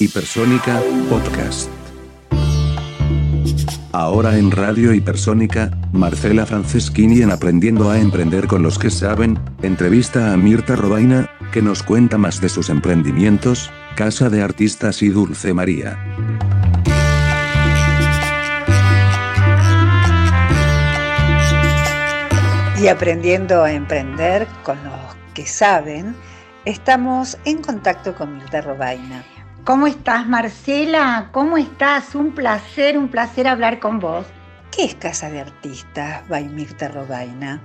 Hipersónica Podcast. Ahora en Radio Hipersónica, Marcela Franceschini en Aprendiendo a Emprender con los que saben, entrevista a Mirta Robaina, que nos cuenta más de sus emprendimientos, Casa de Artistas y Dulce María. Y aprendiendo a emprender con los que saben, estamos en contacto con Mirta Robaina. ¿Cómo estás, Marcela? ¿Cómo estás? Un placer, un placer hablar con vos. ¿Qué es Casa de Artistas by Mirta Robaina?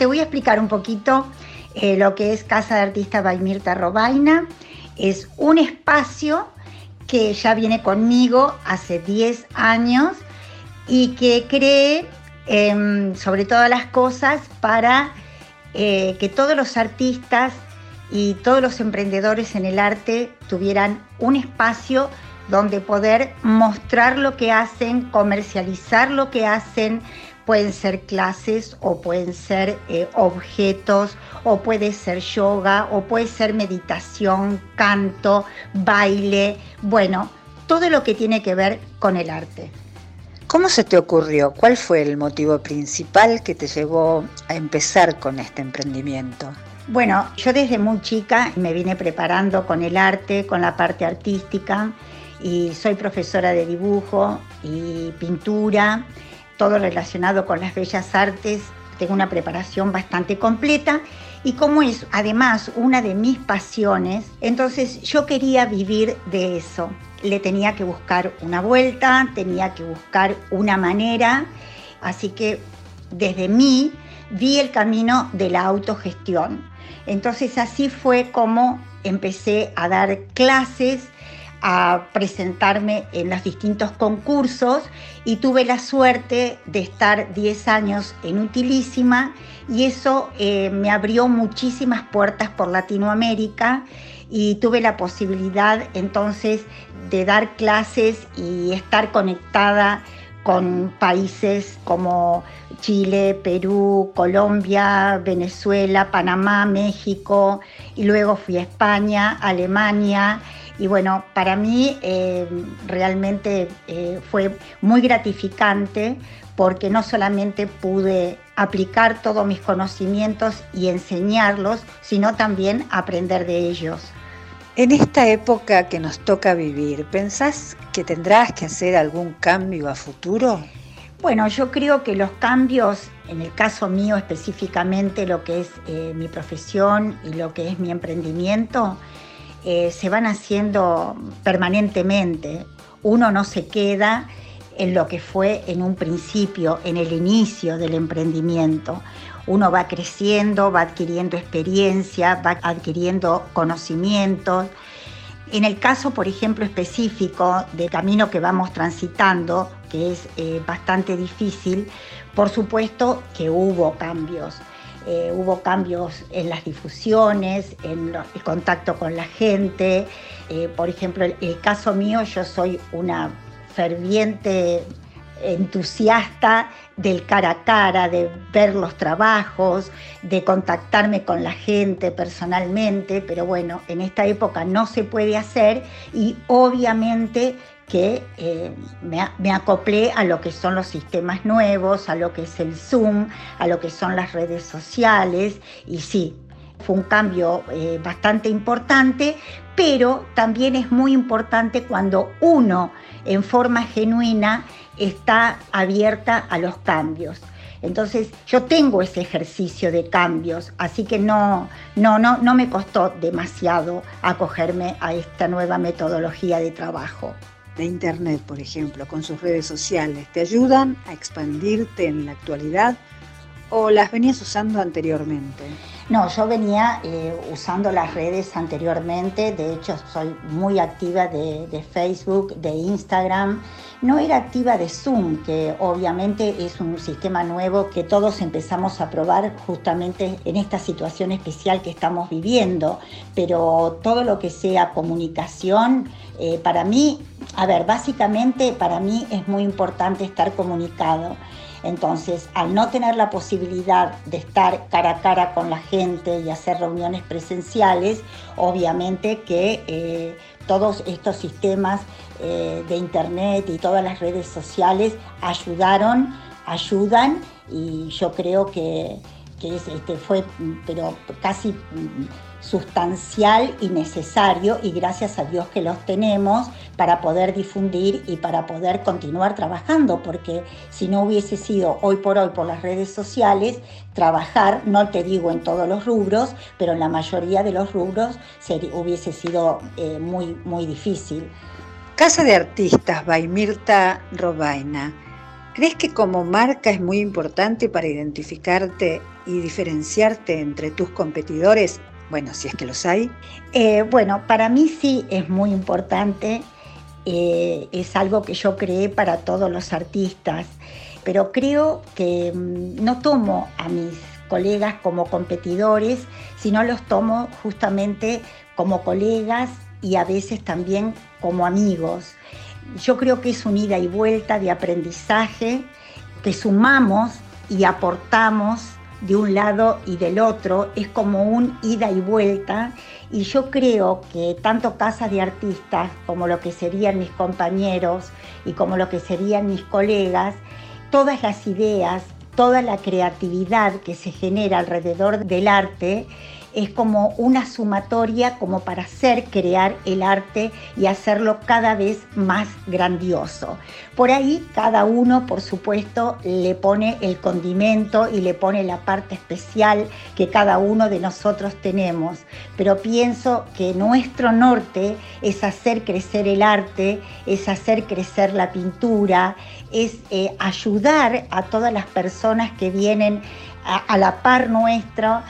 Te voy a explicar un poquito eh, lo que es Casa de Artistas by Mirta Robaina. Es un espacio que ya viene conmigo hace 10 años y que cree, em, sobre todas las cosas, para eh, que todos los artistas y todos los emprendedores en el arte tuvieran un espacio donde poder mostrar lo que hacen, comercializar lo que hacen, pueden ser clases o pueden ser eh, objetos o puede ser yoga o puede ser meditación, canto, baile, bueno, todo lo que tiene que ver con el arte. ¿Cómo se te ocurrió? ¿Cuál fue el motivo principal que te llevó a empezar con este emprendimiento? Bueno, yo desde muy chica me vine preparando con el arte, con la parte artística y soy profesora de dibujo y pintura, todo relacionado con las bellas artes. Tengo una preparación bastante completa y como es además una de mis pasiones, entonces yo quería vivir de eso. Le tenía que buscar una vuelta, tenía que buscar una manera, así que desde mí vi el camino de la autogestión entonces así fue como empecé a dar clases, a presentarme en los distintos concursos y tuve la suerte de estar 10 años en Utilísima y eso eh, me abrió muchísimas puertas por Latinoamérica y tuve la posibilidad entonces de dar clases y estar conectada con países como Chile, Perú, Colombia, Venezuela, Panamá, México, y luego fui a España, Alemania, y bueno, para mí eh, realmente eh, fue muy gratificante porque no solamente pude aplicar todos mis conocimientos y enseñarlos, sino también aprender de ellos. En esta época que nos toca vivir, ¿pensás que tendrás que hacer algún cambio a futuro? Bueno, yo creo que los cambios, en el caso mío específicamente, lo que es eh, mi profesión y lo que es mi emprendimiento, eh, se van haciendo permanentemente. Uno no se queda en lo que fue en un principio, en el inicio del emprendimiento. Uno va creciendo, va adquiriendo experiencia, va adquiriendo conocimientos. En el caso, por ejemplo, específico del camino que vamos transitando, que es eh, bastante difícil, por supuesto que hubo cambios. Eh, hubo cambios en las difusiones, en el contacto con la gente. Eh, por ejemplo, el caso mío, yo soy una ferviente entusiasta del cara a cara, de ver los trabajos, de contactarme con la gente personalmente, pero bueno, en esta época no se puede hacer y obviamente que eh, me, acoplé a lo que son los sistemas nuevos, a lo que es el Zoom, a lo que son las redes sociales y sí, fue un cambio eh, bastante importante, pero también es muy importante cuando uno en forma genuina está abierta a los cambios. Entonces yo tengo ese ejercicio de cambios, así que no, no, no, no me costó demasiado acogerme a esta nueva metodología de trabajo. De Internet, por ejemplo, con sus redes sociales, ¿te ayudan a expandirte en la actualidad o las venías usando anteriormente? No, yo venía eh, usando las redes anteriormente, de hecho soy muy activa de, Facebook, de Instagram. No era activa de Zoom, que obviamente es un sistema nuevo que todos empezamos a probar justamente en esta situación especial que estamos viviendo, pero todo lo que sea comunicación, eh, para mí, a ver, básicamente para mí es muy importante estar comunicado. Entonces, al no tener la posibilidad de estar cara a cara con la gente y hacer reuniones presenciales, obviamente que eh, todos estos sistemas eh, de Internet y todas las redes sociales ayudaron, ayudan y yo creo que, este, fue pero casi sustancial y necesario y gracias a Dios que los tenemos para poder difundir y para poder continuar trabajando, porque si no hubiese sido hoy por hoy por las redes sociales, trabajar, no te digo en todos los rubros, pero en la mayoría de los rubros hubiese sido eh, muy, muy difícil. Casa de Artistas by Mirta Robaina. ¿Crees que como marca es muy importante para identificarte y diferenciarte entre tus competidores bueno, si es que los hay. Eh, bueno, para mí sí es muy importante. Eh, es algo que yo creé para todos los artistas, pero creo que mm, no tomo a mis colegas como competidores, sino los tomo justamente como colegas y a veces también como amigos. Yo creo que es un ida y vuelta de aprendizaje que sumamos y aportamos de un lado y del otro, es como un ida y vuelta. Y yo creo que tanto casas de artistas como lo que serían mis compañeros y como lo que serían mis colegas, todas las ideas, toda la creatividad que se genera alrededor del arte, es como una sumatoria como para hacer crear el arte y hacerlo cada vez más grandioso. Por ahí cada uno, por supuesto, le pone el condimento y le pone la parte especial que cada uno de nosotros tenemos. Pero pienso que nuestro norte es hacer crecer el arte, es hacer crecer la pintura, es eh, ayudar a todas las personas que vienen a la par nuestro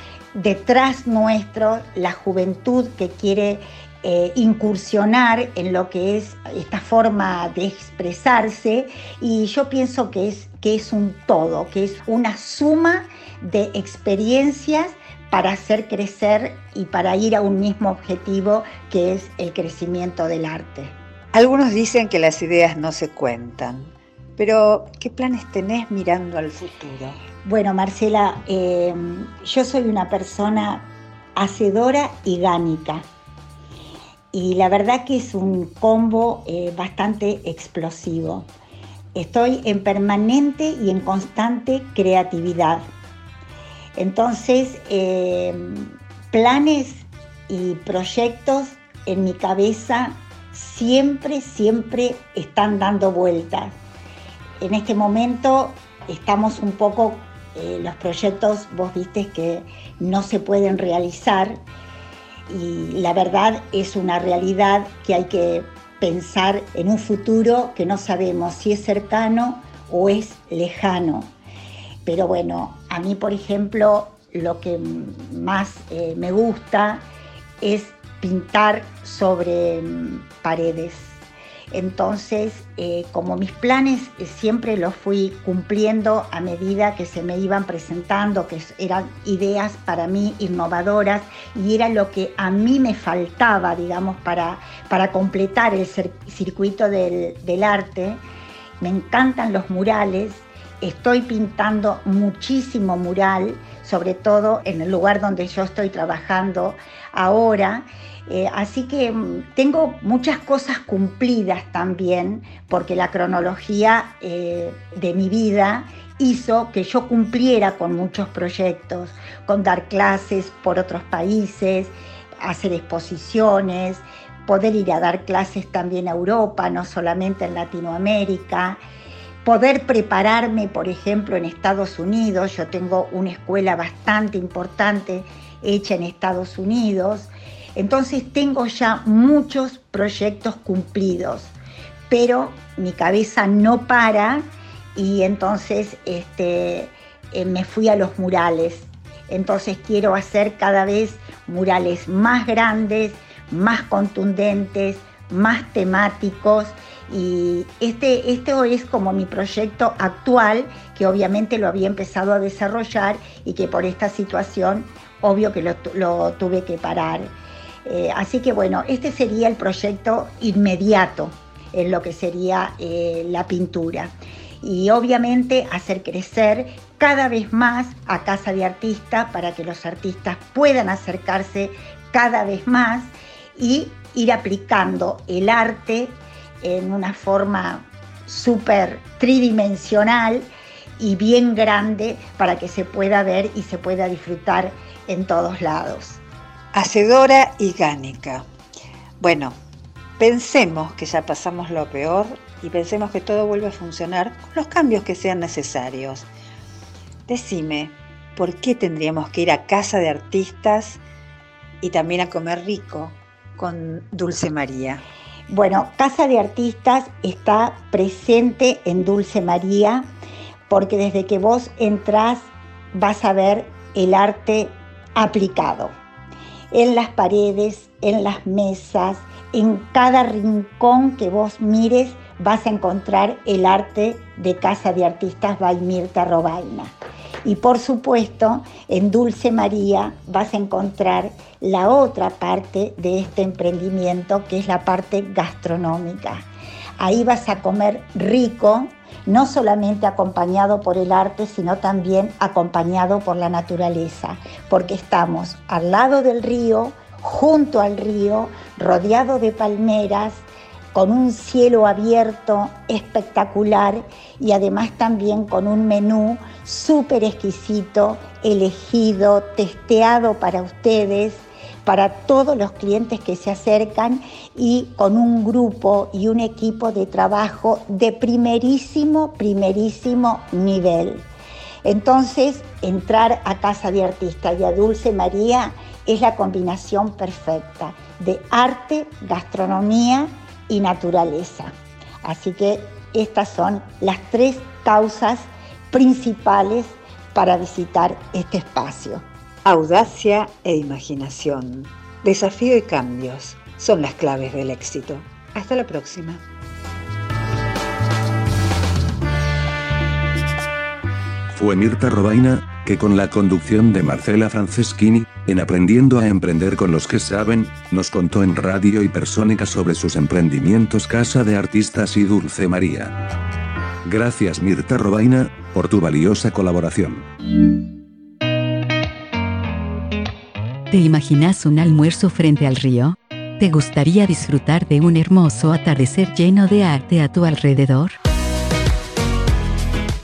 detrás nuestro la juventud que quiere eh, incursionar en lo que es esta forma de expresarse y yo pienso que es, que es un todo, que es una suma de experiencias para hacer crecer y para ir a un mismo objetivo que es el crecimiento del arte. Algunos dicen que las ideas no se cuentan, pero ¿qué planes tenés mirando al futuro? Bueno, Marcela, eh, yo soy una persona hacedora y gánica. Y la verdad que es un combo eh, bastante explosivo. Estoy en permanente y en constante creatividad. Entonces, eh, planes y proyectos en mi cabeza siempre, siempre están dando vueltas. En este momento estamos un poco eh, los proyectos vos viste que no se pueden realizar y la verdad es una realidad que hay que pensar en un futuro que no sabemos si es cercano o es lejano. Pero bueno, a mí por ejemplo lo que más eh, me gusta es pintar sobre mm, paredes entonces, eh, como mis planes eh, siempre los fui cumpliendo a medida que se me iban presentando, que eran ideas para mí innovadoras y era lo que a mí me faltaba, digamos, para, para completar el circuito del, del arte. Me encantan los murales, estoy pintando muchísimo mural, sobre todo en el lugar donde yo estoy trabajando ahora. Eh, así que mm, tengo muchas cosas cumplidas también, porque la cronología eh, de mi vida hizo que yo cumpliera con muchos proyectos, con dar clases por otros países, hacer exposiciones, poder ir a dar clases también a Europa, no solamente en Latinoamérica, poder prepararme, por ejemplo, en Estados Unidos. Yo tengo una escuela bastante importante hecha en Estados Unidos. Entonces tengo ya muchos proyectos cumplidos, pero mi cabeza no para y entonces este, eh, me fui a los murales. Entonces quiero hacer cada vez murales más grandes, más contundentes, más temáticos y este, este es como mi proyecto actual, que obviamente lo había empezado a desarrollar y que por esta situación, obvio que lo tuve que parar. Eh, así que bueno, este sería el proyecto inmediato en lo que sería eh, la pintura. y obviamente hacer crecer cada vez más a Casa de Artistas para que los artistas puedan acercarse cada vez más y ir aplicando el arte en una forma súper tridimensional y bien grande para que se pueda ver y se pueda disfrutar en todos lados. Hacedora y gánica. Bueno, pensemos que ya pasamos lo peor y pensemos que todo vuelve a funcionar con los cambios que sean necesarios. Decime, ¿por qué tendríamos que ir a casa de artistas y también a comer rico con Dulce María? Bueno, Casa de Artistas está presente en Dulce María porque desde que vos entras vas a ver el arte aplicado en las paredes, en las mesas, en cada rincón que vos mires vas a encontrar el arte de Casa de Artistas by Robaina. Y por supuesto, en Dulce María vas a encontrar la otra parte de este emprendimiento, que es la parte gastronómica. Ahí vas a comer rico, no solamente acompañado por el arte, sino también acompañado por la naturaleza, porque estamos al lado del río, junto al río, rodeado de palmeras, con un cielo abierto espectacular y además también con un menú súper exquisito, elegido, testeado para ustedes, para todos los clientes que se acercan y con un grupo y un equipo de trabajo de primerísimo, primerísimo nivel. Entonces, entrar a Casa de Artista y a Dulce María es la combinación perfecta de arte, gastronomía y naturaleza. Así que estas son las tres causas principales para visitar este espacio. Audacia e imaginación, desafío y cambios son las claves del éxito. Hasta la próxima. Fue Mirta Robaina, que con la conducción de Marcela Franceschini, en Aprendiendo a Emprender con los que saben, nos contó en Radio y Persónica sobre sus emprendimientos Casa de Artistas y Dulce María. Gracias Mirta Robaina, por tu valiosa colaboración. ¿Te imaginas un almuerzo frente al río? ¿Te gustaría disfrutar de un hermoso atardecer lleno de arte a tu alrededor?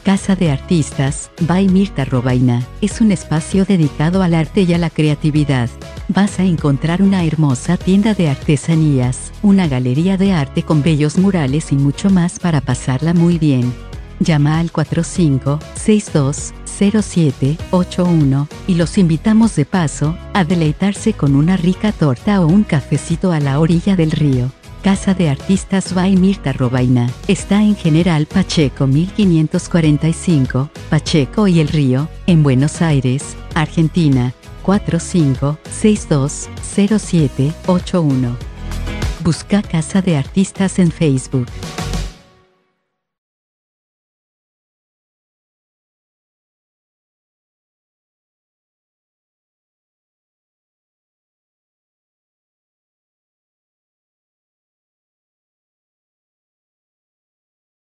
Casa de Artistas, by Mirta Robaina, es un espacio dedicado al arte y a la creatividad. Vas a encontrar una hermosa tienda de artesanías, una galería de arte con bellos murales y mucho más para pasarla muy bien. Llama al 45620781 y los invitamos de paso a deleitarse con una rica torta o un cafecito a la orilla del río. Casa de Artistas by Mirta Robaina. Está en General Pacheco 1545, Pacheco y El Río, en Buenos Aires, Argentina. 45620781. Busca Casa de Artistas en Facebook.